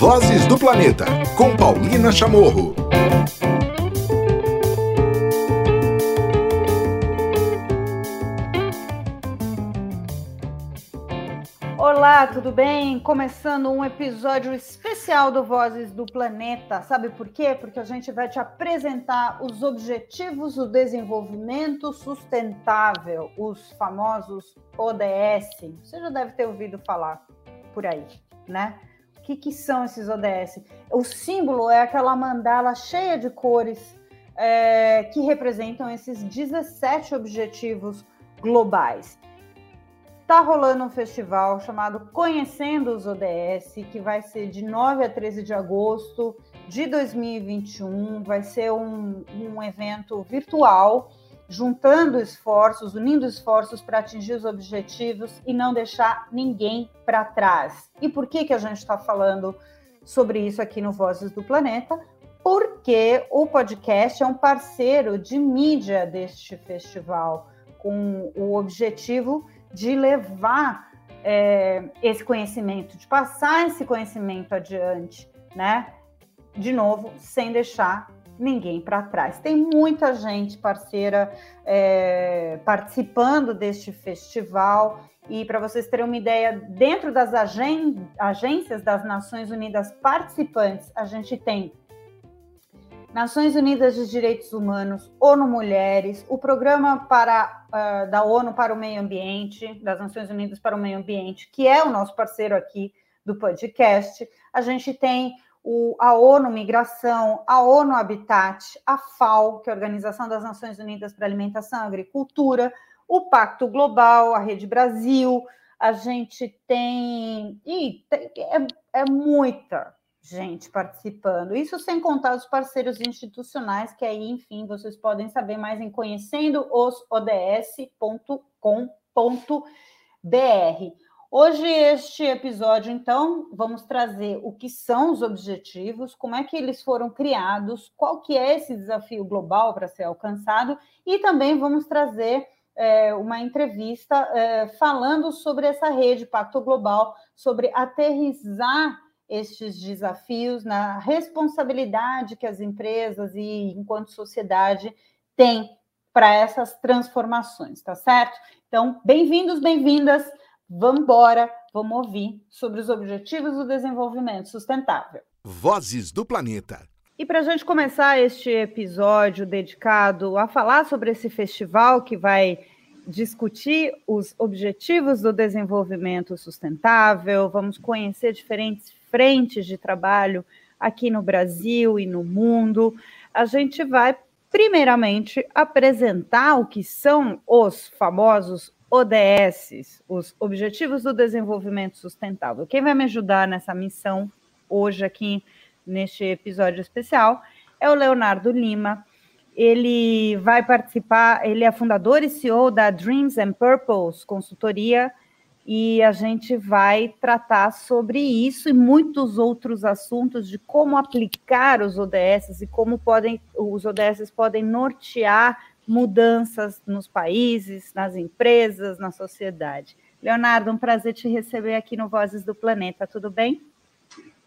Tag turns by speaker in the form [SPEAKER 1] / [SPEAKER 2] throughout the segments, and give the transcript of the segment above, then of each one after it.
[SPEAKER 1] Vozes do Planeta, com Paulina Chamorro.
[SPEAKER 2] Olá, tudo bem? Começando um episódio especial do Vozes do Planeta. Sabe por quê? Porque a gente vai te apresentar os Objetivos do Desenvolvimento Sustentável, os famosos ODS. Você já deve ter ouvido falar por aí, né? Que, que são esses ODS? O símbolo é aquela mandala cheia de cores é, que representam esses 17 objetivos globais. Está rolando um festival chamado Conhecendo os ODS, que vai ser de 9 a 13 de agosto de 2021. Vai ser um, um evento virtual, juntando esforços, unindo esforços para atingir os objetivos e não deixar ninguém para trás. E por que, que a gente está falando sobre isso aqui no Vozes do Planeta? Porque o podcast é um parceiro de mídia deste festival, com o objetivo de levar é, esse conhecimento, de passar esse conhecimento adiante, né? De novo, sem deixar ninguém para trás. Tem muita gente parceira é, participando deste festival. E para vocês terem uma ideia, dentro das agen agências das Nações Unidas participantes, a gente tem Nações Unidas de Direitos Humanos, ONU Mulheres, o Programa para, uh, da ONU para o Meio Ambiente, das Nações Unidas para o Meio Ambiente, que é o nosso parceiro aqui do podcast. A gente tem o, a ONU Migração, a ONU Habitat, a FAO, que é a Organização das Nações Unidas para Alimentação e Agricultura, o Pacto Global, a Rede Brasil. A gente tem. Ih, é, é muita, gente participando. Isso sem contar os parceiros institucionais, que aí, enfim, vocês podem saber mais em conhecendo os ods.com.br. Hoje, este episódio, então, vamos trazer o que são os objetivos, como é que eles foram criados, qual que é esse desafio global para ser alcançado, e também vamos trazer é, uma entrevista é, falando sobre essa rede Pacto Global, sobre aterrizar estes desafios, na responsabilidade que as empresas e enquanto sociedade têm para essas transformações, tá certo? Então, bem-vindos, bem-vindas. Vamos embora, vamos ouvir sobre os objetivos do desenvolvimento sustentável.
[SPEAKER 1] Vozes do Planeta.
[SPEAKER 2] E para a gente começar este episódio dedicado a falar sobre esse festival que vai discutir os objetivos do desenvolvimento sustentável, vamos conhecer diferentes frentes de trabalho aqui no Brasil e no mundo. A gente vai, primeiramente, apresentar o que são os famosos ODS, os Objetivos do Desenvolvimento Sustentável. Quem vai me ajudar nessa missão hoje aqui neste episódio especial é o Leonardo Lima. Ele vai participar, ele é fundador e CEO da Dreams and Purples Consultoria e a gente vai tratar sobre isso e muitos outros assuntos de como aplicar os ODS e como podem os ODS podem nortear mudanças nos países, nas empresas, na sociedade. Leonardo, um prazer te receber aqui no Vozes do Planeta, tudo bem?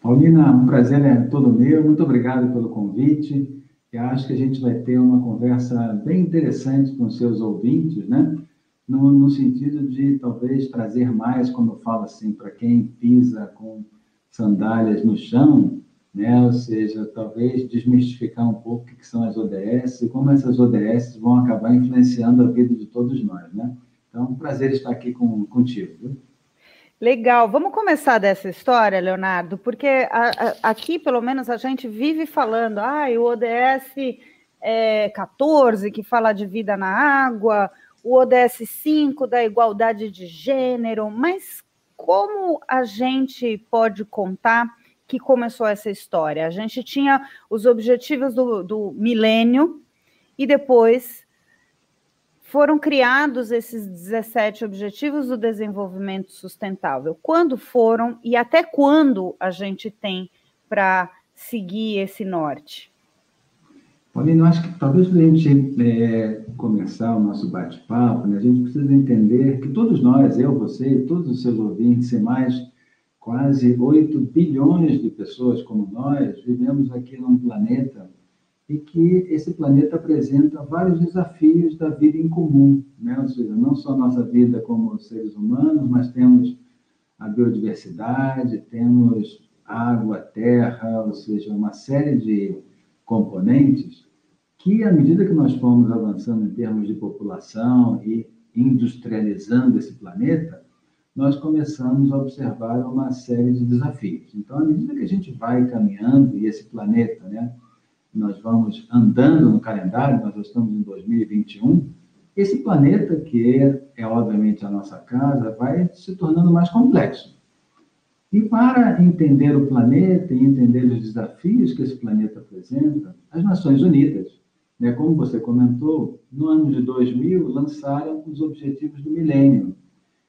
[SPEAKER 3] Paulina, um prazer é todo meu, muito obrigado pelo convite. Eu acho que a gente vai ter uma conversa bem interessante com seus ouvintes, né? no, no sentido de talvez trazer mais, como eu falo assim, para quem pisa com sandálias no chão, né? ou seja, talvez desmistificar um pouco o que são as ODS e como essas ODS vão acabar influenciando a vida de todos nós. Né? Então, é um prazer estar aqui com, contigo. Viu?
[SPEAKER 2] Legal, vamos começar dessa história, Leonardo, porque a, a, aqui, pelo menos, a gente vive falando, ah, o ODS é 14, que fala de vida na água, o ODS 5 da igualdade de gênero, mas como a gente pode contar que começou essa história? A gente tinha os objetivos do, do milênio e depois foram criados esses 17 objetivos do desenvolvimento sustentável. Quando foram e até quando a gente tem para seguir esse norte?
[SPEAKER 3] Paulino, eu acho que talvez para a gente é, começar o nosso bate-papo, né, a gente precisa entender que todos nós, eu, você e todos os seus ouvintes e mais, quase 8 bilhões de pessoas como nós vivemos aqui num planeta e que esse planeta apresenta vários desafios da vida em comum, né? ou seja, não só nossa vida como seres humanos, mas temos a biodiversidade, temos água, terra, ou seja, uma série de componentes que, à medida que nós fomos avançando em termos de população e industrializando esse planeta, nós começamos a observar uma série de desafios. Então, à medida que a gente vai caminhando e esse planeta, né, nós vamos andando no calendário, nós estamos em 2021, esse planeta, que é, é obviamente a nossa casa, vai se tornando mais complexo. E para entender o planeta e entender os desafios que esse planeta apresenta, as Nações Unidas, né, como você comentou, no ano de 2000 lançaram os Objetivos do Milênio.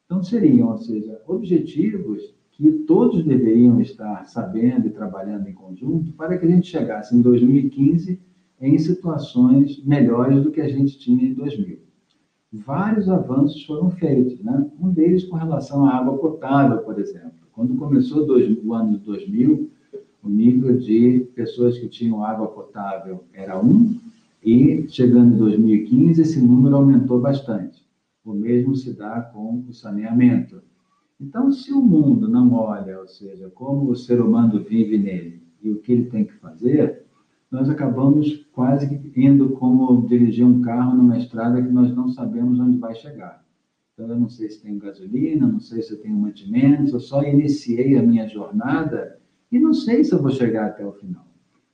[SPEAKER 3] Então seriam, ou seja, objetivos que todos deveriam estar sabendo e trabalhando em conjunto para que a gente chegasse em 2015 em situações melhores do que a gente tinha em 2000. Vários avanços foram feitos, né? um deles com relação à água potável, por exemplo. Quando começou o ano de 2000, o nível de pessoas que tinham água potável era um, e chegando em 2015, esse número aumentou bastante. O mesmo se dá com o saneamento. Então, se o mundo não olha, ou seja, como o ser humano vive nele e o que ele tem que fazer, nós acabamos quase indo como dirigir um carro numa estrada que nós não sabemos onde vai chegar. Então, eu não sei se tenho gasolina, não sei se eu tenho mantimentos, eu só iniciei a minha jornada e não sei se eu vou chegar até o final.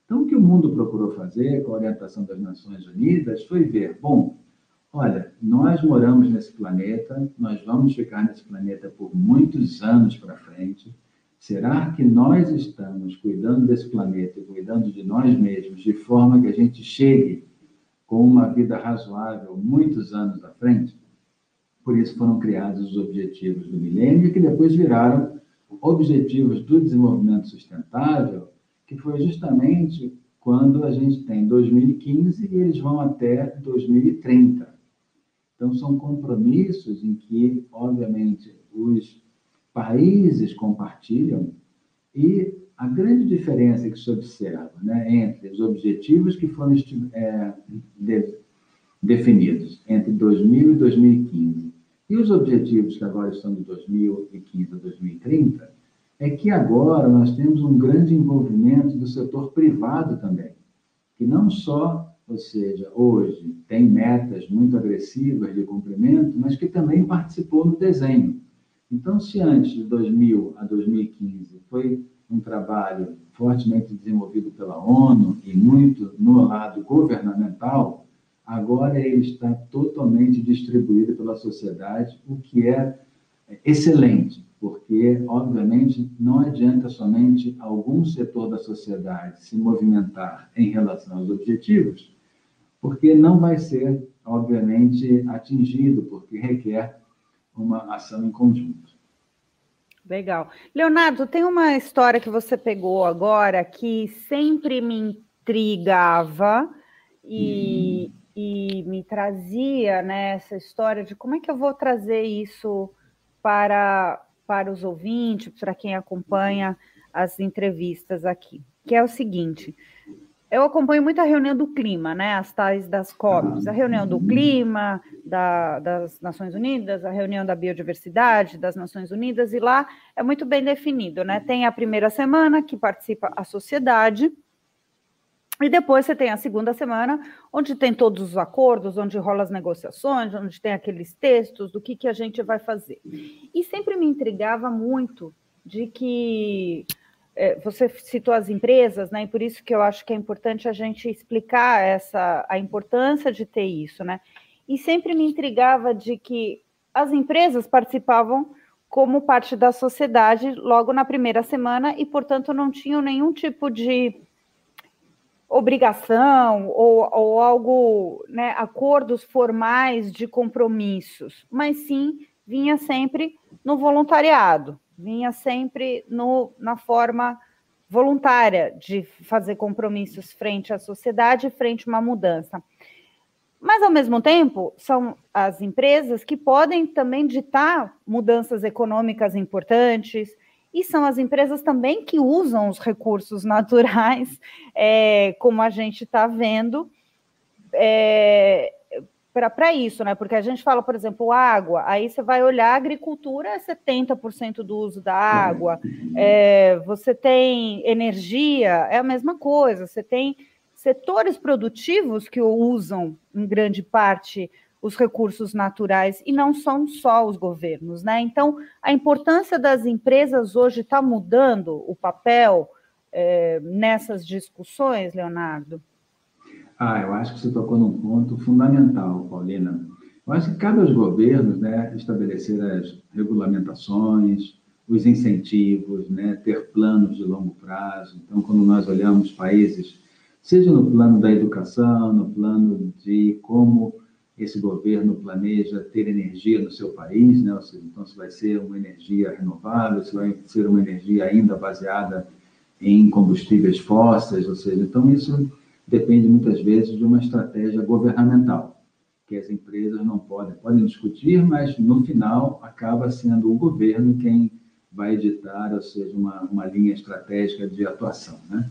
[SPEAKER 3] Então, o que o mundo procurou fazer, com a orientação das Nações Unidas, foi ver, bom, Olha, nós moramos nesse planeta, nós vamos ficar nesse planeta por muitos anos para frente. Será que nós estamos cuidando desse planeta e cuidando de nós mesmos de forma que a gente chegue com uma vida razoável muitos anos à frente? Por isso foram criados os Objetivos do Milênio, que depois viraram Objetivos do Desenvolvimento Sustentável, que foi justamente quando a gente tem 2015 e eles vão até 2030. Então, são compromissos em que, obviamente, os países compartilham e a grande diferença que se observa né, entre os objetivos que foram é, de, definidos entre 2000 e 2015 e os objetivos que agora estão de 2015 a 2030 é que agora nós temos um grande envolvimento do setor privado também, que não só ou seja, hoje tem metas muito agressivas de cumprimento, mas que também participou no desenho. Então, se antes de 2000 a 2015 foi um trabalho fortemente desenvolvido pela ONU e muito no lado governamental, agora ele está totalmente distribuído pela sociedade, o que é excelente, porque, obviamente, não adianta somente algum setor da sociedade se movimentar em relação aos objetivos, porque não vai ser, obviamente, atingido, porque requer uma ação em conjunto.
[SPEAKER 2] Legal. Leonardo, tem uma história que você pegou agora que sempre me intrigava e, hum. e me trazia né, essa história de como é que eu vou trazer isso para, para os ouvintes, para quem acompanha as entrevistas aqui, que é o seguinte: eu acompanho muito a reunião do clima, né? As tais das COPs, a reunião do clima da, das Nações Unidas, a reunião da biodiversidade das Nações Unidas, e lá é muito bem definido, né? Tem a primeira semana que participa a sociedade, e depois você tem a segunda semana, onde tem todos os acordos, onde rola as negociações, onde tem aqueles textos do que, que a gente vai fazer. E sempre me intrigava muito de que você citou as empresas, né? E por isso que eu acho que é importante a gente explicar essa a importância de ter isso, né? E sempre me intrigava de que as empresas participavam como parte da sociedade logo na primeira semana e, portanto, não tinham nenhum tipo de obrigação ou, ou algo, né, acordos formais de compromissos, mas sim vinha sempre no voluntariado, vinha sempre no, na forma voluntária de fazer compromissos frente à sociedade, frente a uma mudança. Mas, ao mesmo tempo, são as empresas que podem também ditar mudanças econômicas importantes e são as empresas também que usam os recursos naturais, é, como a gente está vendo, é, para isso, né? Porque a gente fala, por exemplo, água, aí você vai olhar, agricultura é 70% do uso da água, é, você tem energia, é a mesma coisa, você tem setores produtivos que usam, em grande parte, os recursos naturais e não são só os governos, né? Então, a importância das empresas hoje está mudando o papel é, nessas discussões, Leonardo?
[SPEAKER 3] Ah, eu acho que você tocou num ponto fundamental, Paulina. Eu acho que cabe aos governos né, estabelecer as regulamentações, os incentivos, né, ter planos de longo prazo. Então, quando nós olhamos países, seja no plano da educação, no plano de como esse governo planeja ter energia no seu país, né? Seja, então se vai ser uma energia renovável, se vai ser uma energia ainda baseada em combustíveis fósseis, ou seja, então isso depende muitas vezes de uma estratégia governamental, que as empresas não podem, podem discutir, mas no final acaba sendo o governo quem vai editar, ou seja, uma, uma linha estratégica de atuação, né?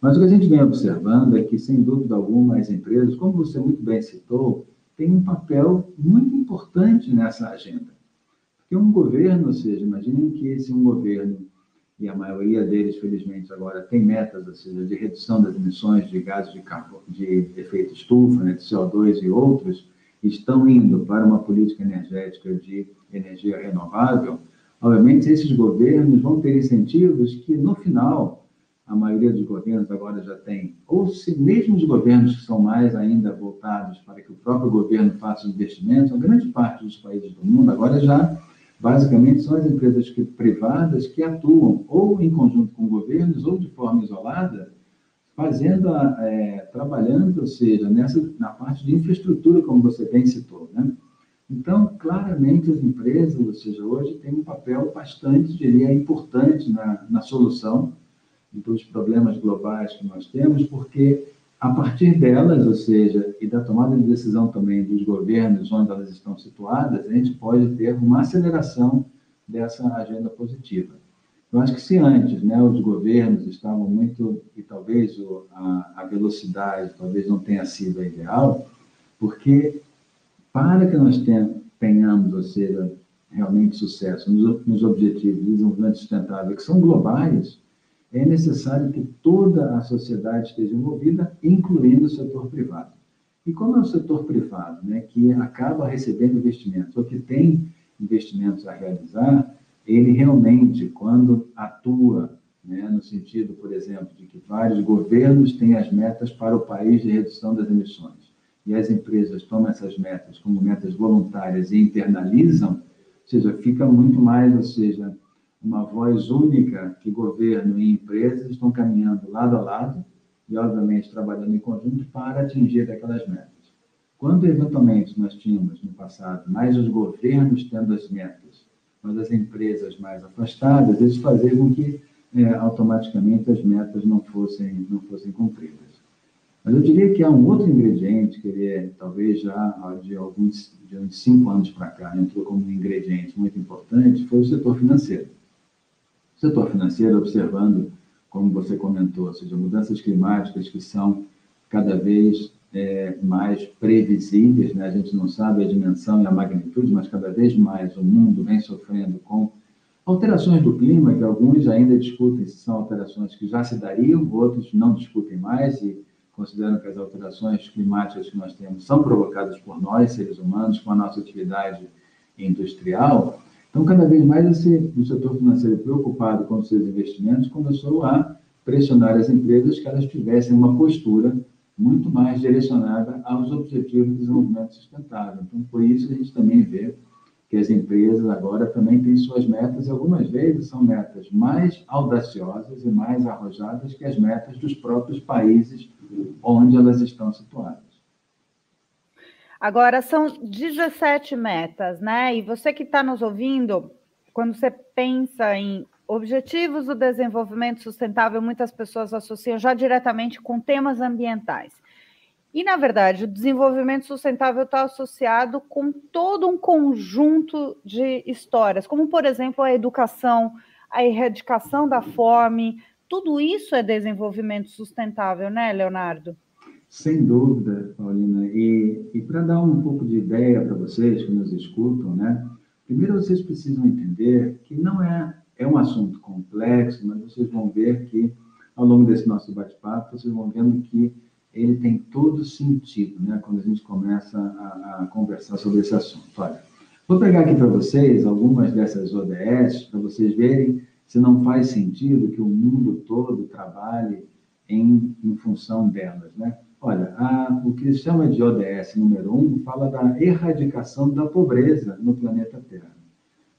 [SPEAKER 3] Mas o que a gente vem observando é que, sem dúvida alguma, as empresas, como você muito bem citou, tem um papel muito importante nessa agenda. Porque um governo, ou seja, imaginem que se um governo, e a maioria deles, felizmente, agora tem metas, ou seja, de redução das emissões de gases de, carbono, de efeito estufa, né, de CO2 e outros, estão indo para uma política energética de energia renovável, obviamente esses governos vão ter incentivos que, no final, a maioria dos governos agora já tem, ou se mesmo os governos que são mais ainda voltados para que o próprio governo faça investimentos, a grande parte dos países do mundo agora já basicamente são as empresas que, privadas que atuam ou em conjunto com governos ou de forma isolada, fazendo, a, é, trabalhando, ou seja, nessa na parte de infraestrutura, como você bem citou, né? Então, claramente, as empresas, ou seja, hoje têm um papel bastante, diria, importante na, na solução dos problemas globais que nós temos, porque a partir delas, ou seja, e da tomada de decisão também dos governos onde elas estão situadas, a gente pode ter uma aceleração dessa agenda positiva. Eu acho que se antes né, os governos estavam muito, e talvez a velocidade talvez não tenha sido a ideal, porque para que nós tenhamos, ou seja, realmente sucesso nos, nos objetivos de desenvolvimento sustentável, que são globais, é necessário que toda a sociedade esteja envolvida, incluindo o setor privado. E como é o setor privado, né, que acaba recebendo investimentos, ou que tem investimentos a realizar, ele realmente, quando atua, né, no sentido, por exemplo, de que vários governos têm as metas para o país de redução das emissões, e as empresas tomam essas metas como metas voluntárias e internalizam, ou seja, fica muito mais, ou seja, uma voz única que governo e empresas estão caminhando lado a lado e, obviamente, trabalhando em conjunto para atingir aquelas metas. Quando, eventualmente, nós tínhamos no passado mais os governos tendo as metas, mas as empresas mais afastadas, isso fazia com que é, automaticamente as metas não fossem, não fossem cumpridas. Mas eu diria que há um outro ingrediente que ele é, talvez já de alguns de uns cinco anos para cá, entrou como um ingrediente muito importante, foi o setor financeiro setor financeiro, observando, como você comentou, ou seja, mudanças climáticas que são cada vez é, mais previsíveis, né? a gente não sabe a dimensão e a magnitude, mas cada vez mais o mundo vem sofrendo com alterações do clima, que alguns ainda discutem se são alterações que já se dariam, outros não discutem mais e consideram que as alterações climáticas que nós temos são provocadas por nós, seres humanos, com a nossa atividade industrial. Então, cada vez mais esse, o setor financeiro preocupado com seus investimentos começou a pressionar as empresas que elas tivessem uma postura muito mais direcionada aos objetivos de desenvolvimento sustentável. Então, por isso a gente também vê que as empresas agora também têm suas metas, e algumas vezes são metas mais audaciosas e mais arrojadas que as metas dos próprios países onde elas estão situadas.
[SPEAKER 2] Agora são 17 metas, né? E você que está nos ouvindo, quando você pensa em objetivos do desenvolvimento sustentável, muitas pessoas associam já diretamente com temas ambientais. E, na verdade, o desenvolvimento sustentável está associado com todo um conjunto de histórias, como, por exemplo, a educação, a erradicação da fome. Tudo isso é desenvolvimento sustentável, né, Leonardo?
[SPEAKER 3] Sem dúvida, Paulina. E, e para dar um pouco de ideia para vocês que nos escutam, né? Primeiro vocês precisam entender que não é, é um assunto complexo, mas vocês vão ver que ao longo desse nosso bate-papo, vocês vão vendo que ele tem todo sentido, né? Quando a gente começa a, a conversar sobre esse assunto. Olha, vou pegar aqui para vocês algumas dessas ODS para vocês verem se não faz sentido que o mundo todo trabalhe em, em função delas, né? Olha, a, o que se chama de ODS número um fala da erradicação da pobreza no planeta Terra.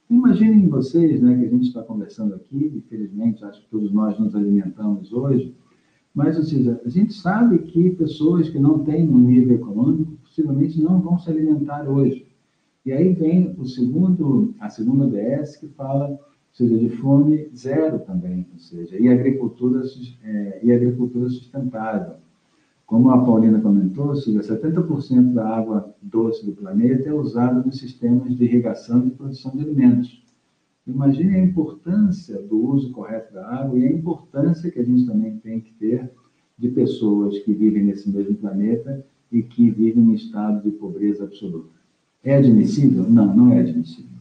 [SPEAKER 3] Imaginem vocês, né, que a gente está conversando aqui, infelizmente, acho que todos nós nos alimentamos hoje, mas, ou seja, a gente sabe que pessoas que não têm um nível econômico possivelmente não vão se alimentar hoje. E aí vem o segundo, a segunda ODS que fala, ou seja, de fome zero também, ou seja, e agricultura, é, e agricultura sustentável. Como a Paulina comentou, Silvia, 70% da água doce do planeta é usada nos sistemas de irrigação e produção de alimentos. Imagine a importância do uso correto da água e a importância que a gente também tem que ter de pessoas que vivem nesse mesmo planeta e que vivem em estado de pobreza absoluta. É admissível? Não, não é admissível.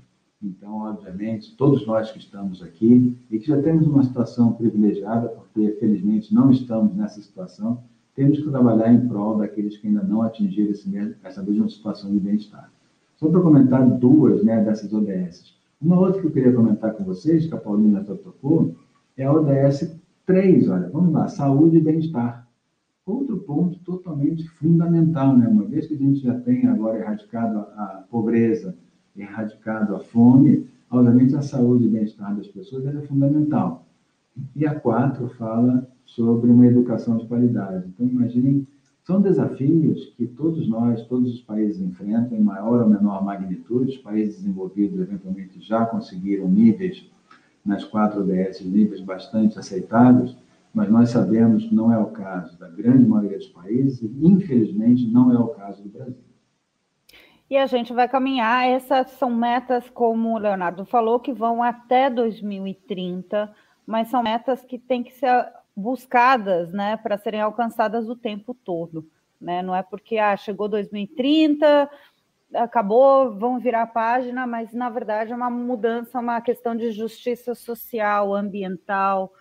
[SPEAKER 3] Então, obviamente, todos nós que estamos aqui e que já temos uma situação privilegiada, porque felizmente não estamos nessa situação, temos que trabalhar em prol daqueles que ainda não atingiram mesmo, essa mesma situação de bem-estar. Só para comentar duas né, dessas ODS. Uma outra que eu queria comentar com vocês, que a Paulina tocou, é a ODS 3, olha, vamos lá, saúde e bem-estar. Outro ponto totalmente fundamental, né? Uma vez que a gente já tem agora erradicado a pobreza, erradicado a fome, obviamente a saúde e bem-estar das pessoas é fundamental. E a 4 fala sobre uma educação de qualidade. Então, imaginem, são desafios que todos nós, todos os países enfrentam, em maior ou menor magnitude. Os países desenvolvidos, eventualmente, já conseguiram níveis nas quatro ODS, níveis bastante aceitáveis, mas nós sabemos que não é o caso da grande maioria dos países e, infelizmente, não é o caso do Brasil.
[SPEAKER 2] E a gente vai caminhar. Essas são metas, como o Leonardo falou, que vão até 2030, mas são metas que têm que ser buscadas, né, para serem alcançadas o tempo todo, né? Não é porque ah, chegou 2030, acabou, vão virar a página, mas na verdade é uma mudança, uma questão de justiça social, ambiental,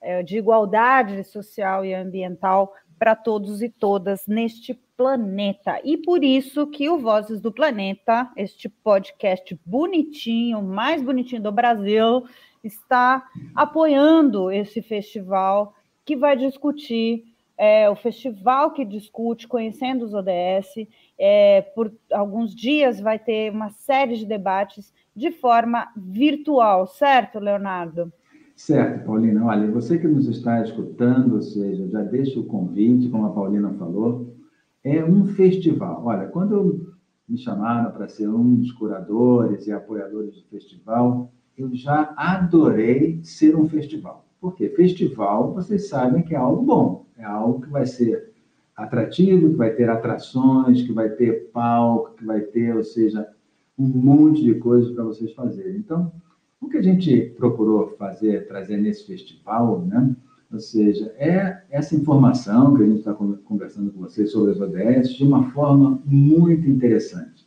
[SPEAKER 2] é, de igualdade social e ambiental para todos e todas neste planeta. E por isso que o Vozes do Planeta, este podcast bonitinho, mais bonitinho do Brasil, está apoiando esse festival que vai discutir é, o festival que discute conhecendo os ODS. É, por alguns dias vai ter uma série de debates de forma virtual, certo, Leonardo?
[SPEAKER 3] Certo, Paulina. Olha, você que nos está escutando, ou seja, já deixa o convite, como a Paulina falou, é um festival. Olha, quando me chamaram para ser um dos curadores e apoiadores do festival, eu já adorei ser um festival. Porque festival, vocês sabem que é algo bom, é algo que vai ser atrativo, que vai ter atrações, que vai ter palco, que vai ter, ou seja, um monte de coisas para vocês fazerem. Então, o que a gente procurou fazer, trazer nesse festival, né? Ou seja, é essa informação que a gente está conversando com vocês sobre as ODS de uma forma muito interessante.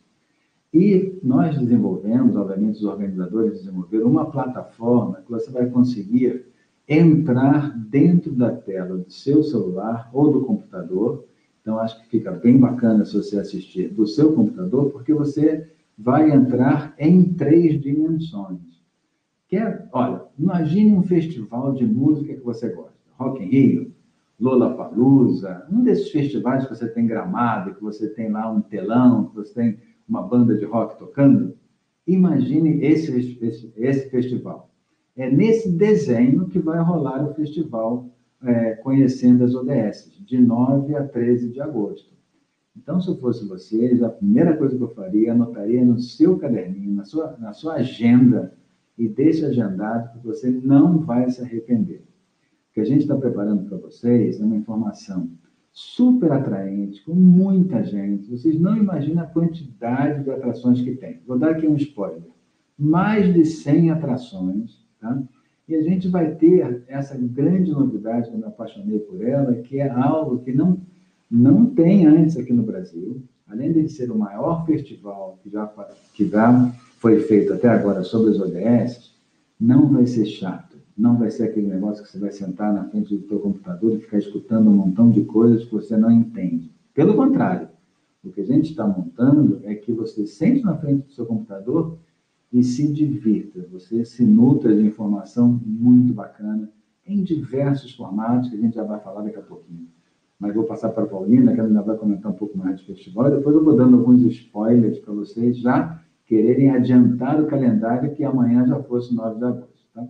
[SPEAKER 3] E nós desenvolvemos, obviamente, os organizadores desenvolveram uma plataforma que você vai conseguir entrar dentro da tela do seu celular ou do computador. Então, acho que fica bem bacana se você assistir do seu computador, porque você vai entrar em três dimensões. Quer, olha, imagine um festival de música que você gosta. Rock in Rio, Lollapalooza, um desses festivais que você tem gramado, que você tem lá um telão, que você tem uma banda de rock tocando. Imagine esse, esse, esse festival. É nesse desenho que vai rolar o festival é, Conhecendo as ODS, de 9 a 13 de agosto. Então, se eu fosse vocês, a primeira coisa que eu faria, anotaria no seu caderninho, na sua, na sua agenda, e deixe agendado, porque você não vai se arrepender. O que a gente está preparando para vocês é uma informação super atraente, com muita gente. Vocês não imaginam a quantidade de atrações que tem. Vou dar aqui um spoiler. Mais de 100 atrações Tá? E a gente vai ter essa grande novidade, que eu me apaixonei por ela, que é algo que não, não tem antes aqui no Brasil. Além de ser o maior festival que já, que já foi feito até agora sobre as ODS, não vai ser chato. Não vai ser aquele negócio que você vai sentar na frente do seu computador e ficar escutando um montão de coisas que você não entende. Pelo contrário, o que a gente está montando é que você sente na frente do seu computador e se divirta. Você se nutra de informação muito bacana em diversos formatos, que a gente já vai falar daqui a pouquinho. Mas vou passar para a Paulina, que ela ainda vai comentar um pouco mais do festival, e depois eu vou dando alguns spoilers para vocês já quererem adiantar o calendário que amanhã já fosse 9 de agosto. Tá?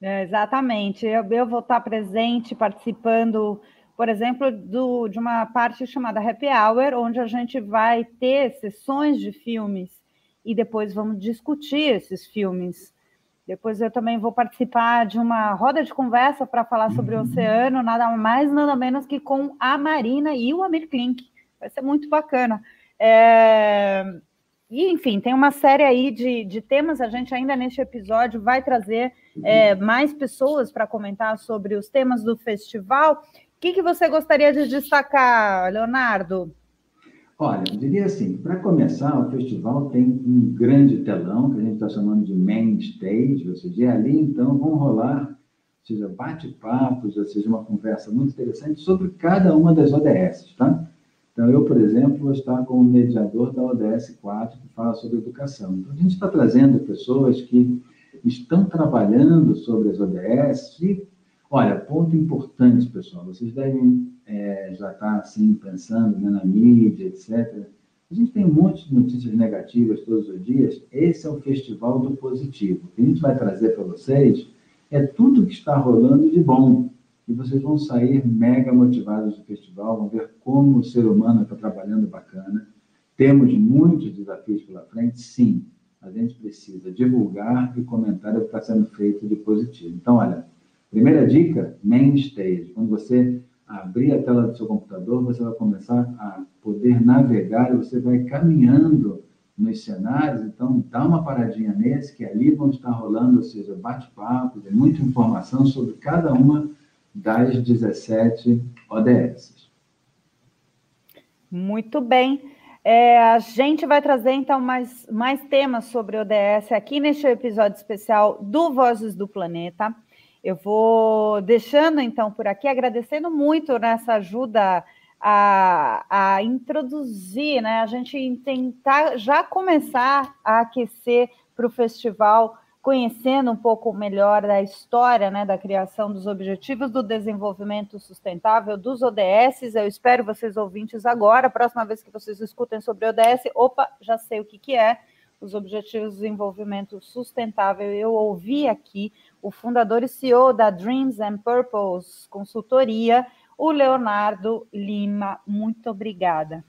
[SPEAKER 2] É, exatamente. Eu, eu vou estar presente, participando por exemplo, do, de uma parte chamada Happy Hour, onde a gente vai ter sessões de filmes e depois vamos discutir esses filmes. Depois eu também vou participar de uma roda de conversa para falar sobre o oceano, nada mais, nada menos que com a Marina e o Amir Klink. Vai ser muito bacana. É... E, enfim, tem uma série aí de, de temas. A gente ainda neste episódio vai trazer é, mais pessoas para comentar sobre os temas do festival. O que, que você gostaria de destacar, Leonardo?
[SPEAKER 3] Olha, eu diria assim, para começar, o festival tem um grande telão, que a gente está chamando de main stage, ou seja, ali então vão rolar, seja bate-papos, ou seja, uma conversa muito interessante sobre cada uma das ODS, tá? Então, eu, por exemplo, vou estar como mediador da ODS 4, que fala sobre educação. Então, a gente está trazendo pessoas que estão trabalhando sobre as ODS e Olha, ponto importante, pessoal. Vocês devem é, já estar assim pensando né, na mídia, etc. A gente tem um monte de notícias negativas todos os dias. Esse é o festival do positivo. O que a gente vai trazer para vocês é tudo que está rolando de bom. E vocês vão sair mega motivados do festival, vão ver como o ser humano está trabalhando bacana. Temos muitos desafios pela frente, sim. A gente precisa divulgar e comentar o que está sendo feito de positivo. Então, olha, Primeira dica, main stage. Quando você abrir a tela do seu computador, você vai começar a poder navegar e você vai caminhando nos cenários. Então, dá uma paradinha nesse, que ali vão estar rolando, ou seja, bate-papo, tem muita informação sobre cada uma das 17 ODS.
[SPEAKER 2] Muito bem. É, a gente vai trazer, então, mais, mais temas sobre ODS aqui neste episódio especial do Vozes do Planeta. Eu vou deixando então por aqui, agradecendo muito nessa ajuda a, a introduzir, né? A gente tentar já começar a aquecer para o festival, conhecendo um pouco melhor da história né, da criação dos Objetivos do Desenvolvimento Sustentável, dos ODS. Eu espero vocês ouvintes agora, próxima vez que vocês escutem sobre ODS, opa, já sei o que, que é os Objetivos de Desenvolvimento Sustentável. Eu ouvi aqui o fundador e CEO da Dreams and Purpose Consultoria, o Leonardo Lima. Muito obrigada.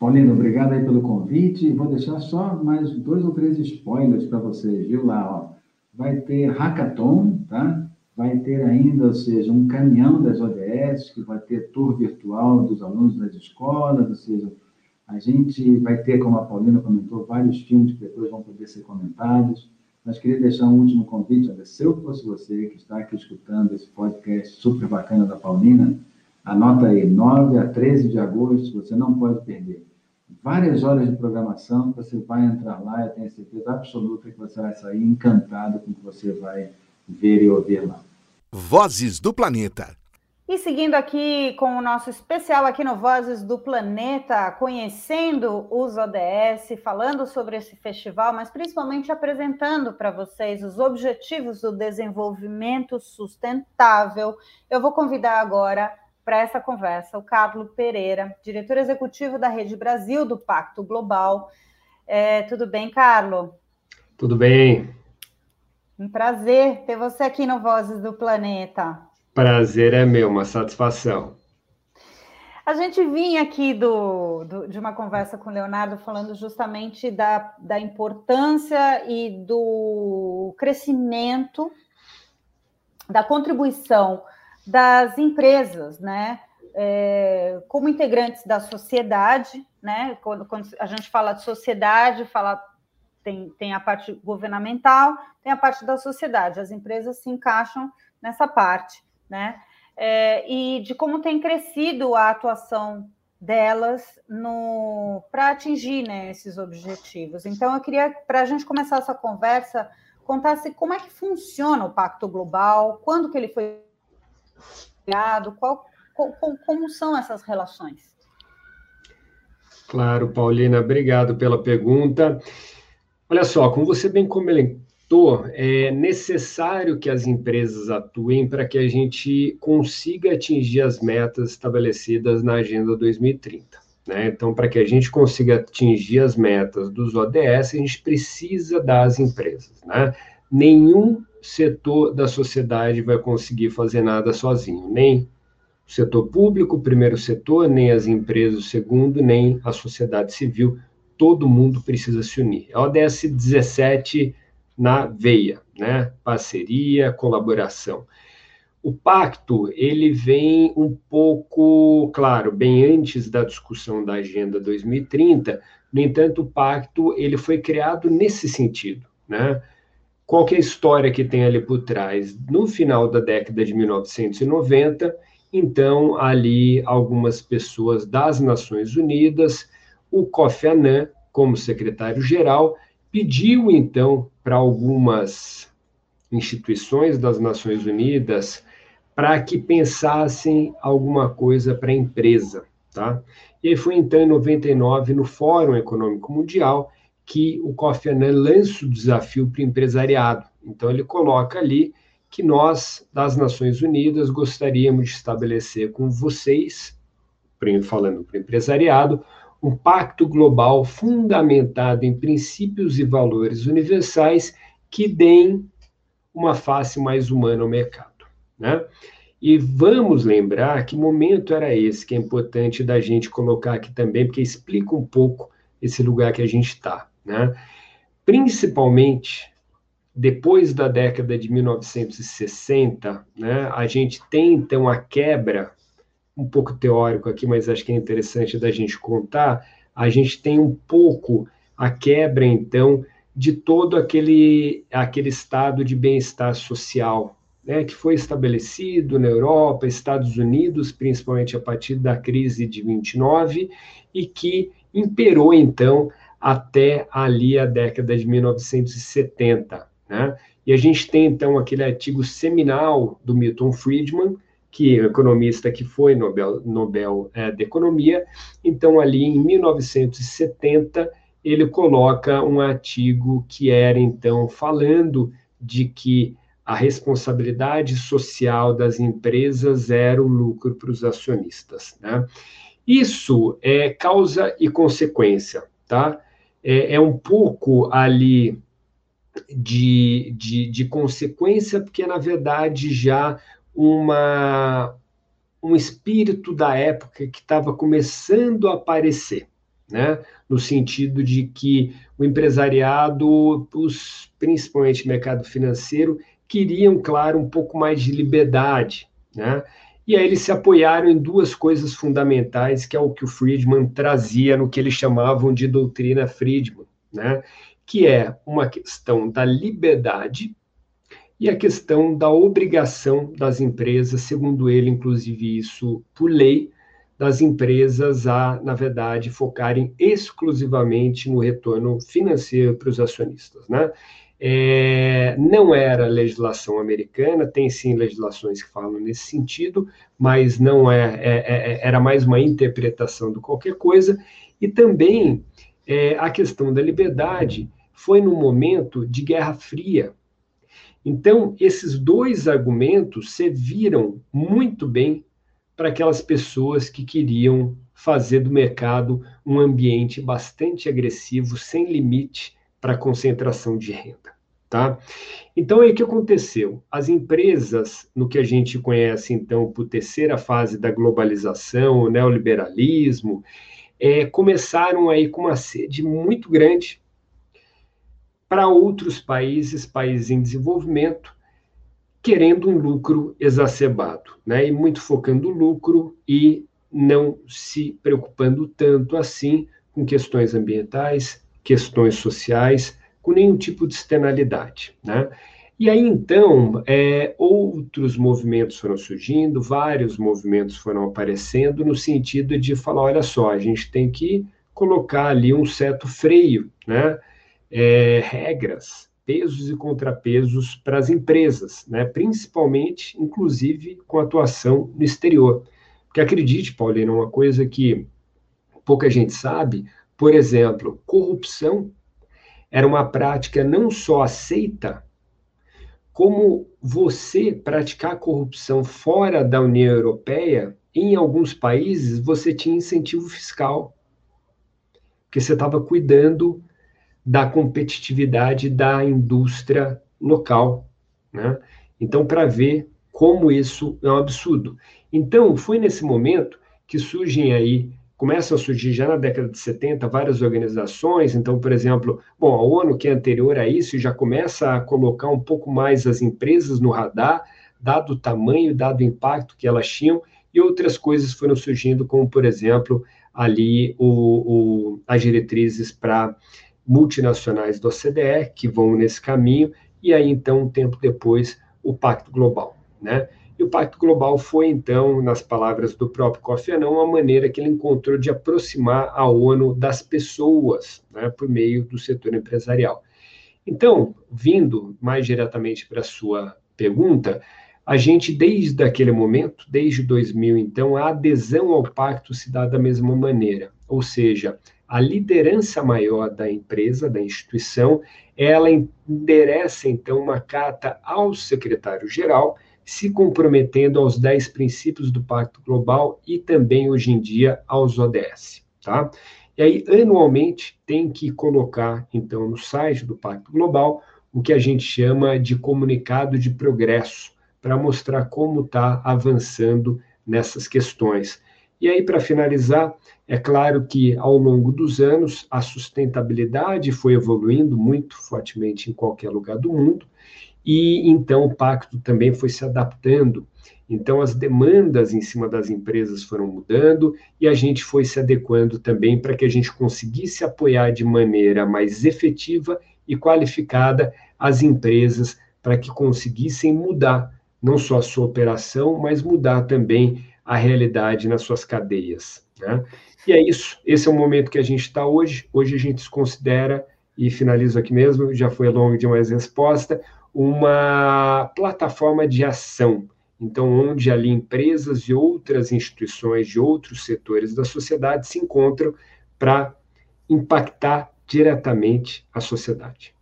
[SPEAKER 3] Paulino, obrigado aí pelo convite. Vou deixar só mais dois ou três spoilers para vocês, viu lá, ó. Vai ter hackathon, tá? Vai ter ainda, ou seja, um caminhão das ODS, que vai ter tour virtual dos alunos das escolas, ou seja, a gente vai ter, como a Paulina comentou, vários filmes que depois vão poder ser comentados. Mas queria deixar um último convite, se eu fosse você que está aqui escutando esse podcast super bacana da Paulina, anota aí, 9 a 13 de agosto, você não pode perder. Várias horas de programação, você vai entrar lá, eu tenho certeza absoluta que você vai sair encantado com o que você vai ver e ouvir lá.
[SPEAKER 1] Vozes do Planeta.
[SPEAKER 2] E seguindo aqui com o nosso especial aqui no Vozes do Planeta, conhecendo os ODS, falando sobre esse festival, mas principalmente apresentando para vocês os objetivos do desenvolvimento sustentável, eu vou convidar agora para essa conversa o Carlos Pereira, diretor executivo da Rede Brasil do Pacto Global. É, tudo bem, Carlos?
[SPEAKER 4] Tudo bem.
[SPEAKER 2] Um prazer ter você aqui no Vozes do Planeta.
[SPEAKER 4] Prazer é meu, uma satisfação.
[SPEAKER 2] A gente vinha aqui do, do, de uma conversa com o Leonardo falando justamente da, da importância e do crescimento, da contribuição das empresas, né? É, como integrantes da sociedade, né? Quando, quando a gente fala de sociedade, fala tem, tem a parte governamental, tem a parte da sociedade. As empresas se encaixam nessa parte, né? É, e de como tem crescido a atuação delas para atingir né, esses objetivos. Então, eu queria, para a gente começar essa conversa, contasse como é que funciona o Pacto Global, quando que ele foi criado, qual, qual, como são essas relações?
[SPEAKER 4] Claro, Paulina, obrigado pela pergunta. Olha só, como você bem comentou, é necessário que as empresas atuem para que a gente consiga atingir as metas estabelecidas na Agenda 2030. Né? Então, para que a gente consiga atingir as metas dos ODS, a gente precisa das empresas. Né? Nenhum setor da sociedade vai conseguir fazer nada sozinho, nem o setor público, o primeiro setor, nem as empresas, o segundo, nem a sociedade civil. Todo mundo precisa se unir. O ODS 17 na veia, né? Parceria, colaboração. O pacto, ele vem um pouco, claro, bem antes da discussão da Agenda 2030, no entanto, o pacto, ele foi criado nesse sentido, né? Qual que é a história que tem ali por trás? No final da década de 1990, então, ali, algumas pessoas das Nações Unidas, o Kofi Annan, como secretário-geral, pediu, então, para algumas instituições das Nações Unidas para que pensassem alguma coisa para a empresa, tá? E foi, então, em 99, no Fórum Econômico Mundial, que o Kofi Annan lança o desafio para o empresariado. Então, ele coloca ali que nós, das Nações Unidas, gostaríamos de estabelecer com vocês, falando para o empresariado, um pacto global fundamentado em princípios e valores universais que deem uma face mais humana ao mercado. Né? E vamos lembrar que momento era esse que é importante da gente colocar aqui também, porque explica um pouco esse lugar que a gente está. Né? Principalmente depois da década de 1960, né, a gente tem então a quebra, um pouco teórico aqui, mas acho que é interessante da gente contar, a gente tem um pouco a quebra então de todo aquele, aquele estado de bem-estar social né, que foi estabelecido na Europa, Estados Unidos, principalmente a partir da crise de 29, e que imperou então até ali a década de 1970. Né? E a gente tem, então, aquele artigo seminal do Milton Friedman, que economista que foi Nobel, Nobel é, de Economia. Então, ali em 1970, ele coloca um artigo que era, então, falando de que a responsabilidade social das empresas era o lucro para os acionistas. Né? Isso é causa e consequência, tá? É, é um pouco ali de, de, de consequência, porque na verdade já uma, um espírito da época que estava começando a aparecer, né? no sentido de que o empresariado, os, principalmente mercado financeiro, queriam, claro, um pouco mais de liberdade. Né? E aí eles se apoiaram em duas coisas fundamentais, que é o que o Friedman trazia no que eles chamavam de doutrina Friedman, né? que é uma questão da liberdade e a questão da obrigação das empresas, segundo ele, inclusive isso por lei, das empresas a, na verdade, focarem exclusivamente no retorno financeiro para os acionistas, né? É, não era legislação americana, tem sim legislações que falam nesse sentido, mas não é, é, é, é era mais uma interpretação do qualquer coisa, e também é, a questão da liberdade foi no momento de Guerra Fria. Então, esses dois argumentos serviram muito bem para aquelas pessoas que queriam fazer do mercado um ambiente bastante agressivo, sem limite para concentração de renda. Tá? Então, aí o que aconteceu? As empresas, no que a gente conhece, então, por terceira fase da globalização, o neoliberalismo, é, começaram aí com uma sede muito grande para outros países, países em desenvolvimento, querendo um lucro exacerbado, né? E muito focando o lucro e não se preocupando tanto assim com questões ambientais, questões sociais, com nenhum tipo de externalidade, né? E aí, então, é, outros movimentos foram surgindo, vários movimentos foram aparecendo, no sentido de falar: olha só, a gente tem que colocar ali um certo freio, né? É, regras, pesos e contrapesos para as empresas, né? principalmente, inclusive, com atuação no exterior. Porque acredite, Paulina, uma coisa que pouca gente sabe, por exemplo, corrupção era uma prática não só aceita como você praticar corrupção fora da União Europeia, em alguns países você tinha incentivo fiscal, porque você estava cuidando da competitividade da indústria local, né? Então, para ver como isso é um absurdo. Então, foi nesse momento que surgem aí começam a surgir já na década de 70 várias organizações. Então, por exemplo, bom, a ONU, que é anterior a isso, já começa a colocar um pouco mais as empresas no radar, dado o tamanho, dado o impacto que elas tinham, e outras coisas foram surgindo, como, por exemplo, ali o, o as diretrizes para multinacionais do OCDE, que vão nesse caminho, e aí, então, um tempo depois, o Pacto Global, né? E o Pacto Global foi, então, nas palavras do próprio Kofi Annan, uma maneira que ele encontrou de aproximar a ONU das pessoas, né, por meio do setor empresarial. Então, vindo mais diretamente para a sua pergunta, a gente, desde aquele momento, desde 2000, então, a adesão ao pacto se dá da mesma maneira, ou seja, a liderança maior da empresa, da instituição, ela endereça, então, uma carta ao secretário-geral, se comprometendo aos 10 princípios do Pacto Global e também, hoje em dia, aos ODS, tá? E aí, anualmente, tem que colocar, então, no site do Pacto Global, o que a gente chama de comunicado de progresso, para mostrar como está avançando nessas questões. E aí, para finalizar, é claro que ao longo dos anos a sustentabilidade foi evoluindo muito fortemente em qualquer lugar do mundo, e então o pacto também foi se adaptando. Então as demandas em cima das empresas foram mudando e a gente foi se adequando também para que a gente conseguisse apoiar de maneira mais efetiva e qualificada as empresas para que conseguissem mudar não só a sua operação, mas mudar também a realidade nas suas cadeias. Né? E é isso, esse é o momento que a gente está hoje. Hoje a gente considera, e finalizo aqui mesmo, já foi longo demais a resposta, uma plataforma de ação. Então, onde ali empresas e outras instituições de outros setores da sociedade se encontram para impactar diretamente a sociedade.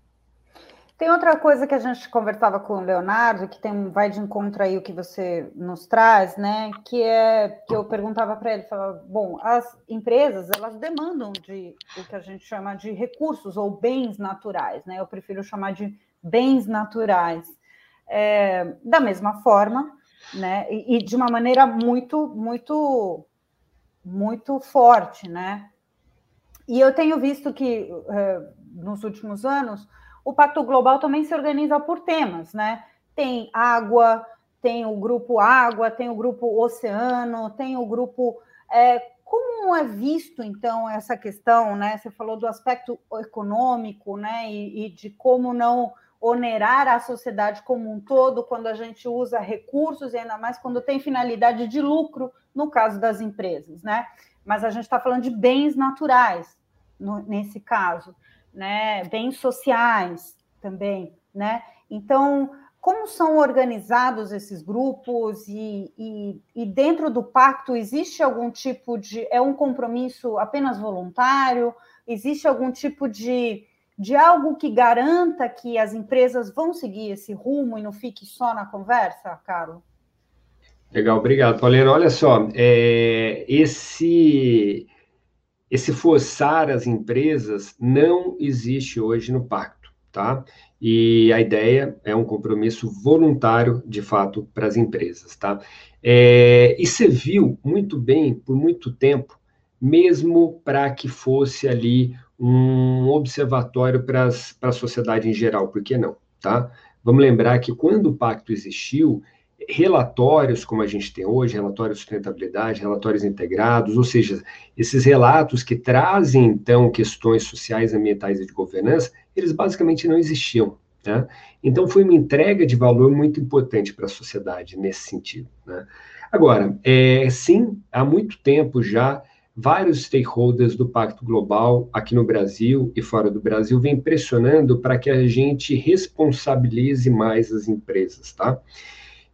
[SPEAKER 2] Tem outra coisa que a gente conversava com o Leonardo, que tem, vai de encontro aí o que você nos traz, né? Que é que eu perguntava para ele, falava, bom, as empresas elas demandam de o que a gente chama de recursos ou bens naturais, né? Eu prefiro chamar de bens naturais. É, da mesma forma, né? E, e, de uma maneira muito, muito, muito forte, né? E eu tenho visto que é, nos últimos anos o Pacto Global também se organiza por temas, né? Tem água, tem o grupo água, tem o grupo oceano, tem o grupo. É, como é visto, então, essa questão, né? Você falou do aspecto econômico, né? E, e de como não onerar a sociedade como um todo quando a gente usa recursos e ainda mais quando tem finalidade de lucro, no caso das empresas, né? Mas a gente está falando de bens naturais no, nesse caso, né? Bens sociais também, né? Então, como são organizados esses grupos e, e, e, dentro do pacto existe algum tipo de é um compromisso apenas voluntário? Existe algum tipo de de algo que garanta que as empresas vão seguir esse rumo e não fique só na conversa, Carlos?
[SPEAKER 4] Legal, obrigado, Paulina. Olha só, é, esse esse forçar as empresas não existe hoje no pacto, tá? E a ideia é um compromisso voluntário, de fato, para as empresas, tá? É, e você viu muito bem por muito tempo, mesmo para que fosse ali um observatório para a sociedade em geral, por que não? Tá? Vamos lembrar que quando o pacto existiu, relatórios como a gente tem hoje, relatórios de sustentabilidade, relatórios integrados, ou seja, esses relatos que trazem, então, questões sociais, ambientais e de governança, eles basicamente não existiam. Né? Então, foi uma entrega de valor muito importante para a sociedade nesse sentido. Né? Agora, é, sim, há muito tempo já, vários stakeholders do Pacto Global, aqui no Brasil e fora do Brasil, vêm pressionando para que a gente responsabilize mais as empresas, tá?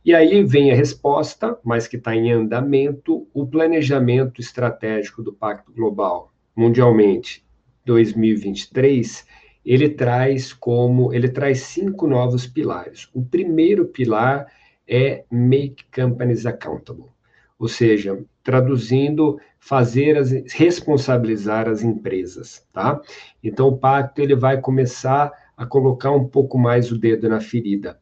[SPEAKER 4] E aí vem a resposta, mas que está em andamento, o planejamento estratégico do Pacto Global mundialmente 2023, ele traz como ele traz cinco novos pilares. O primeiro pilar é make companies accountable, ou seja, traduzindo, fazer as responsabilizar as empresas, tá? Então o pacto ele vai começar a colocar um pouco mais o dedo na ferida.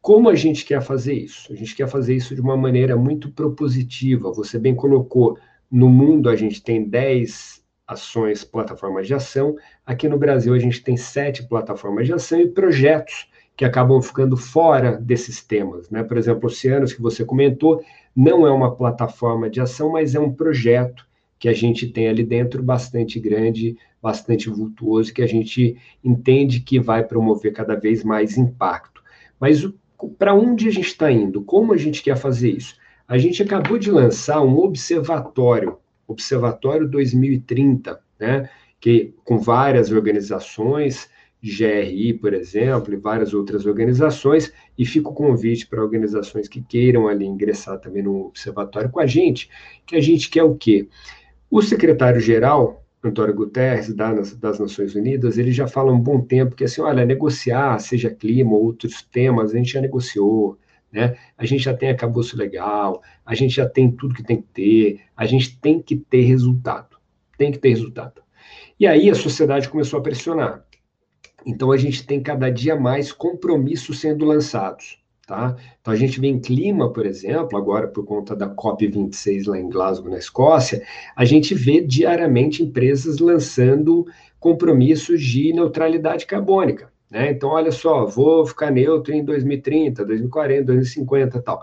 [SPEAKER 4] Como a gente quer fazer isso? A gente quer fazer isso de uma maneira muito propositiva. Você bem colocou, no mundo a gente tem 10 ações, plataformas de ação. Aqui no Brasil a gente tem sete plataformas de ação e projetos que acabam ficando fora desses temas. Né? Por exemplo, Oceanos, que você comentou, não é uma plataforma de ação, mas é um projeto que a gente tem ali dentro bastante grande, bastante vultuoso, que a gente entende que vai promover cada vez mais impacto. Mas o para onde a gente está indo? Como a gente quer fazer isso? A gente acabou de lançar um observatório, Observatório 2030, né? Que com várias organizações, GRI, por exemplo, e várias outras organizações, e fica o convite para organizações que queiram ali ingressar também no observatório com a gente, que a gente quer o quê? O secretário-geral Antônio Guterres, das, Nações Unidas, ele já fala há um bom tempo que, assim, olha, negociar, seja clima ou outros temas, a gente já negociou, né? A gente já tem acabouço legal, a gente já tem tudo que tem que ter, a gente tem que ter resultado, tem que ter resultado. E aí a sociedade começou a pressionar. Então a gente tem cada dia mais compromissos sendo lançados. Tá? Então, a gente vê em clima, por exemplo, agora por conta da COP26 lá em Glasgow, na Escócia, a gente vê diariamente empresas lançando compromissos de neutralidade carbônica. Né? Então, olha só, vou ficar neutro em 2030, 2040, 2050 e tal.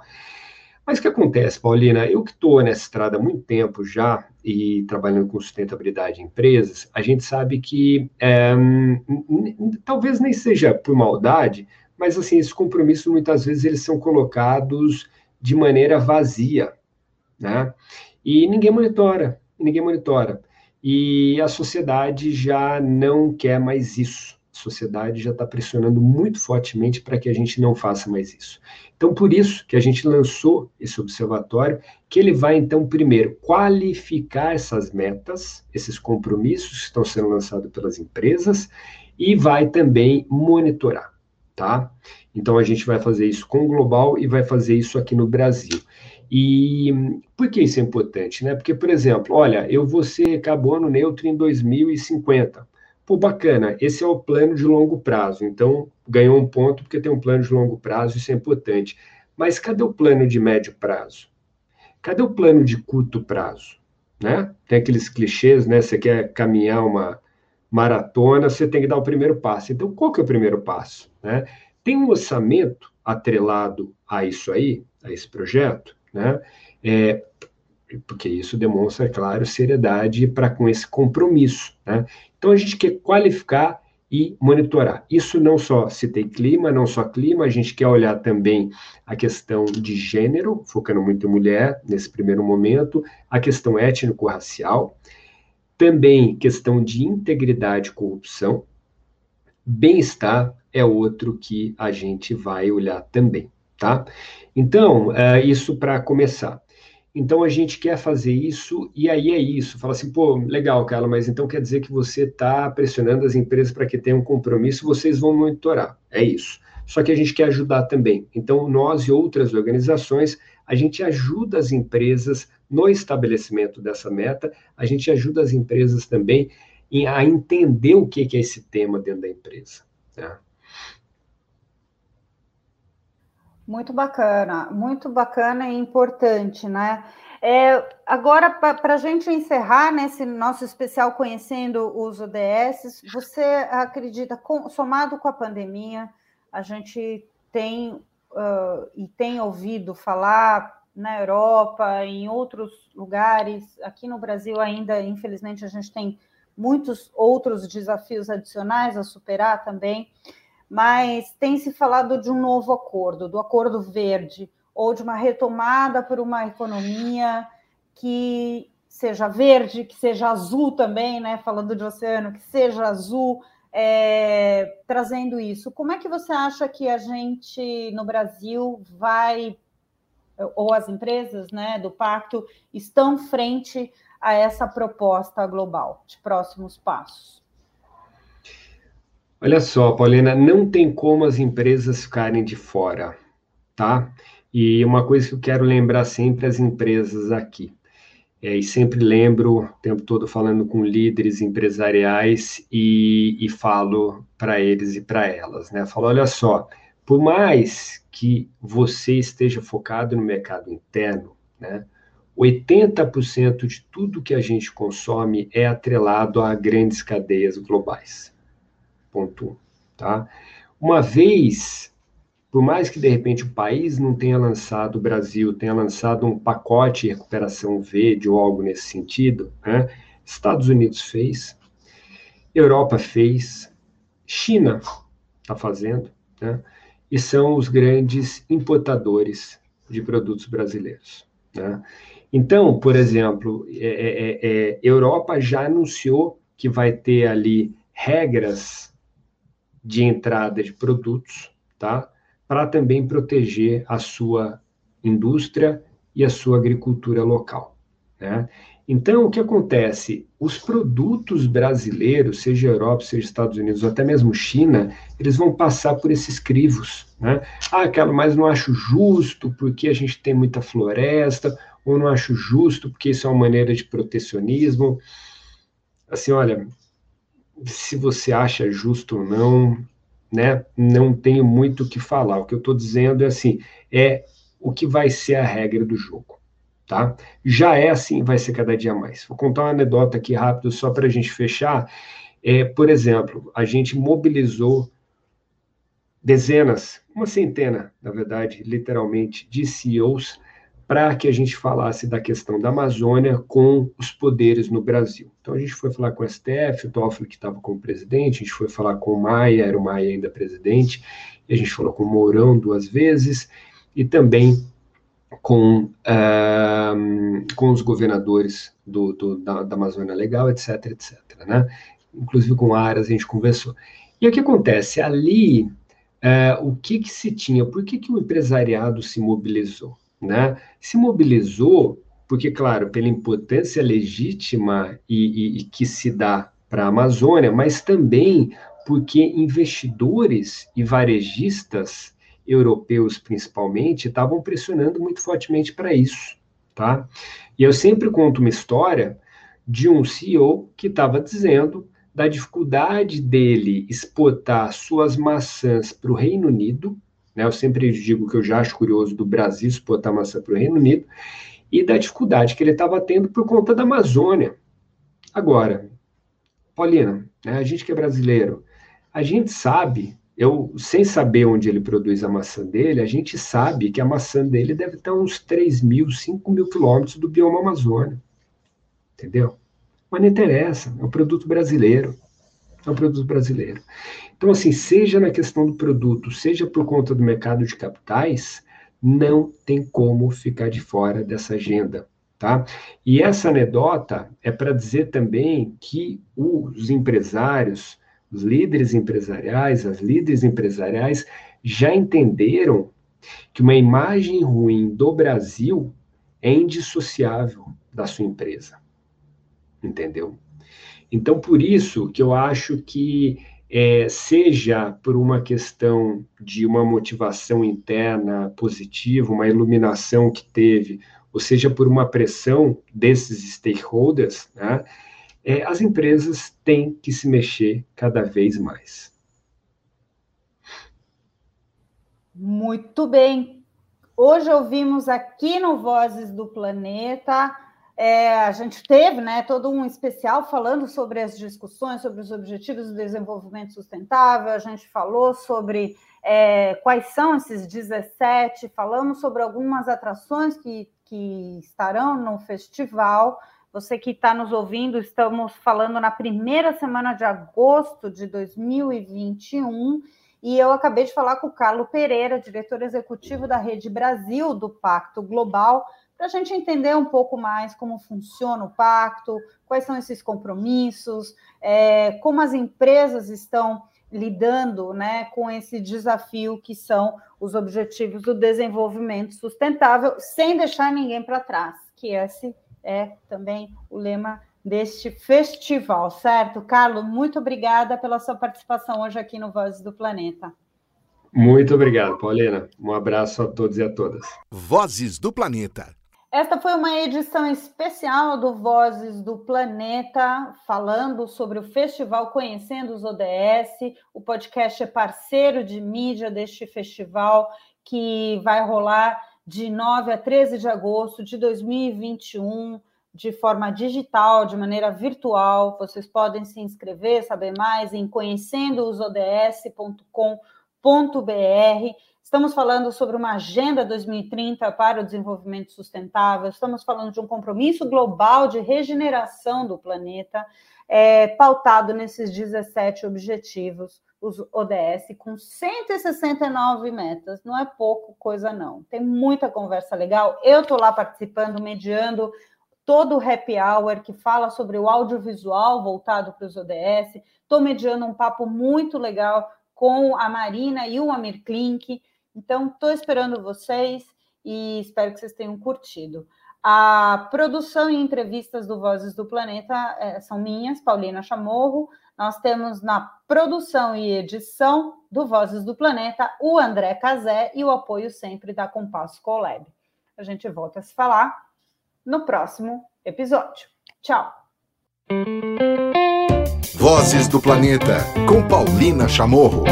[SPEAKER 4] Mas o que acontece, Paulina? Eu que estou nessa estrada há muito tempo já e trabalhando com sustentabilidade em empresas, a gente sabe que é, talvez nem seja por maldade, mas assim, esses compromissos muitas vezes eles são colocados de maneira vazia, né? E ninguém monitora, ninguém monitora. E a sociedade já não quer mais isso. A sociedade já está pressionando muito fortemente para que a gente não faça mais isso. Então, por isso que a gente lançou esse observatório, que ele vai, então, primeiro, qualificar essas metas, esses compromissos que estão sendo lançados pelas empresas, e vai também monitorar tá? Então a gente vai fazer isso com o global e vai fazer isso aqui no Brasil. E por que isso é importante, né? Porque, por exemplo, olha, eu vou ser carbono neutro em 2050. Pô, bacana, esse é o plano de longo prazo. Então, ganhou um ponto porque tem um plano de longo prazo, isso é importante. Mas cadê o plano de médio prazo? Cadê o plano de curto prazo? Né? Tem aqueles clichês, né? Você quer caminhar uma, maratona, você tem que dar o primeiro passo. Então, qual que é o primeiro passo? Né? Tem um orçamento atrelado a isso aí, a esse projeto, né? É, porque isso demonstra, é claro, seriedade para com esse compromisso. Né? Então, a gente quer qualificar e monitorar. Isso não só se tem clima, não só clima, a gente quer olhar também a questão de gênero, focando muito em mulher nesse primeiro momento, a questão étnico-racial, também questão de integridade e corrupção. Bem-estar é outro que a gente vai olhar também, tá? Então, é, isso para começar. Então, a gente quer fazer isso, e aí é isso. Fala assim, pô, legal, Carla, mas então quer dizer que você está pressionando as empresas para que tenham um compromisso, vocês vão monitorar. É isso. Só que a gente quer ajudar também. Então, nós e outras organizações, a gente ajuda as empresas no estabelecimento dessa meta, a gente ajuda as empresas também a entender o que, é esse tema dentro da empresa. Né?
[SPEAKER 2] Muito bacana, muito bacana e importante, né? É, agora, para a gente encerrar nesse nosso especial conhecendo os ODS, você acredita, com, somado com a pandemia, a gente tem uh, e tem ouvido falar na Europa, em outros lugares, aqui no Brasil ainda, infelizmente, a gente tem muitos outros desafios adicionais a superar também, mas tem se falado de um novo acordo, do Acordo Verde, ou de uma retomada por uma economia que seja verde, que seja azul também, né? Falando de oceano, que seja azul, é, trazendo isso. Como é que você acha que a gente no Brasil vai, ou as empresas né, do pacto, estão frente a essa proposta global de próximos passos?
[SPEAKER 4] Olha só, Paulina, não tem como as empresas ficarem de fora, tá? E uma coisa que eu quero lembrar sempre as empresas aqui. É, e sempre lembro o tempo todo falando com líderes empresariais e, e falo para eles e para elas, né? Falo, olha só, por mais que você esteja focado no mercado interno, né? 80% de tudo que a gente consome é atrelado a grandes cadeias globais. Ponto um, tá? Uma vez por mais que de repente o país não tenha lançado, o Brasil tenha lançado um pacote de recuperação verde ou algo nesse sentido, né? Estados Unidos fez, Europa fez, China está fazendo, né? E são os grandes importadores de produtos brasileiros. Né? Então, por exemplo, é, é, é, é Europa já anunciou que vai ter ali regras de entrada de produtos, tá? para também proteger a sua indústria e a sua agricultura local. Né? Então, o que acontece? Os produtos brasileiros, seja Europa, seja Estados Unidos, ou até mesmo China, eles vão passar por esses crivos. Né? Ah, aquela, mas não acho justo porque a gente tem muita floresta, ou não acho justo porque isso é uma maneira de protecionismo. Assim, olha, se você acha justo ou não, né? Não tenho muito o que falar. O que eu estou dizendo é assim, é o que vai ser a regra do jogo, tá? Já é assim, vai ser cada dia mais. Vou contar uma anedota aqui rápido só para a gente fechar. É, por exemplo, a gente mobilizou dezenas, uma centena, na verdade, literalmente, de CEOs para que a gente falasse da questão da Amazônia com os poderes no Brasil. Então a gente foi falar com o STF, o Toffoli que estava como presidente, a gente foi falar com o Maia, era o Maia ainda presidente, a gente falou com o Mourão duas vezes, e também com, com os governadores do, do da, da, Amazônia Legal, etc, etc, né? Inclusive com Aras a gente conversou. E o que acontece? Ali, uh, o que, que se tinha? Por que, que o empresariado se mobilizou? né, se mobilizou, porque, claro, pela importância legítima e, e, e que se dá para a Amazônia, mas também porque investidores e varejistas europeus, principalmente, estavam pressionando muito fortemente para isso, tá? E eu sempre conto uma história de um CEO que estava dizendo da dificuldade dele exportar suas maçãs para o Reino Unido, né? Eu sempre digo que eu já acho curioso do Brasil exportar maçã para o Reino Unido e da dificuldade que ele estava tendo por conta da Amazônia. Agora, Paulina, né, a gente que é brasileiro, a gente sabe, eu sem saber onde ele produz a maçã dele, a gente sabe que a maçã dele deve estar uns 3 mil, 5 mil quilômetros do bioma Amazônia. Entendeu? Mas não interessa, é um produto brasileiro. É um produto brasileiro. Então, assim, seja na questão do produto, seja por conta do mercado de capitais, não tem como ficar de fora dessa agenda. Tá? E essa anedota é para dizer também que os empresários, os líderes empresariais, as líderes empresariais já entenderam que uma imagem ruim do Brasil é indissociável da sua empresa. Entendeu? Então, por isso que eu acho que é, seja por uma questão de uma motivação interna positiva, uma iluminação que teve, ou seja por uma pressão desses stakeholders, né, é, as empresas têm que se mexer cada vez mais.
[SPEAKER 2] Muito bem. Hoje ouvimos aqui no Vozes do Planeta é, a gente teve né, todo um especial falando sobre as discussões, sobre os objetivos do desenvolvimento sustentável, a gente falou sobre é, quais são esses 17, falamos sobre algumas atrações que, que estarão no festival. Você que está nos ouvindo, estamos falando na primeira semana de agosto de 2021 e eu acabei de falar com o Carlos Pereira, diretor executivo da Rede Brasil do Pacto Global, para a gente entender um pouco mais como funciona o pacto, quais são esses compromissos, é, como as empresas estão lidando né, com esse desafio que são os objetivos do desenvolvimento sustentável, sem deixar ninguém para trás, que esse é também o lema deste festival, certo? Carlos, muito obrigada pela sua participação hoje aqui no Vozes do Planeta.
[SPEAKER 4] Muito obrigado, Paulina. Um abraço a todos e a todas.
[SPEAKER 1] Vozes do Planeta.
[SPEAKER 2] Esta foi uma edição especial do Vozes do Planeta, falando sobre o festival Conhecendo os ODS. O podcast é parceiro de mídia deste festival, que vai rolar de 9 a 13 de agosto de 2021 de forma digital, de maneira virtual. Vocês podem se inscrever, saber mais em conhecendoosods.com.br. Estamos falando sobre uma agenda 2030 para o desenvolvimento sustentável, estamos falando de um compromisso global de regeneração do planeta, é, pautado nesses 17 objetivos, os ODS, com 169 metas. Não é pouco coisa, não. Tem muita conversa legal. Eu estou lá participando, mediando todo o happy hour que fala sobre o audiovisual voltado para os ODS. Estou mediando um papo muito legal com a Marina e o Amir Klink. Então, estou esperando vocês e espero que vocês tenham curtido. A produção e entrevistas do Vozes do Planeta é, são minhas, Paulina Chamorro. Nós temos na produção e edição do Vozes do Planeta o André Cazé e o apoio sempre da Compasso Colab. A gente volta a se falar no próximo episódio. Tchau!
[SPEAKER 1] Vozes do Planeta, com Paulina Chamorro.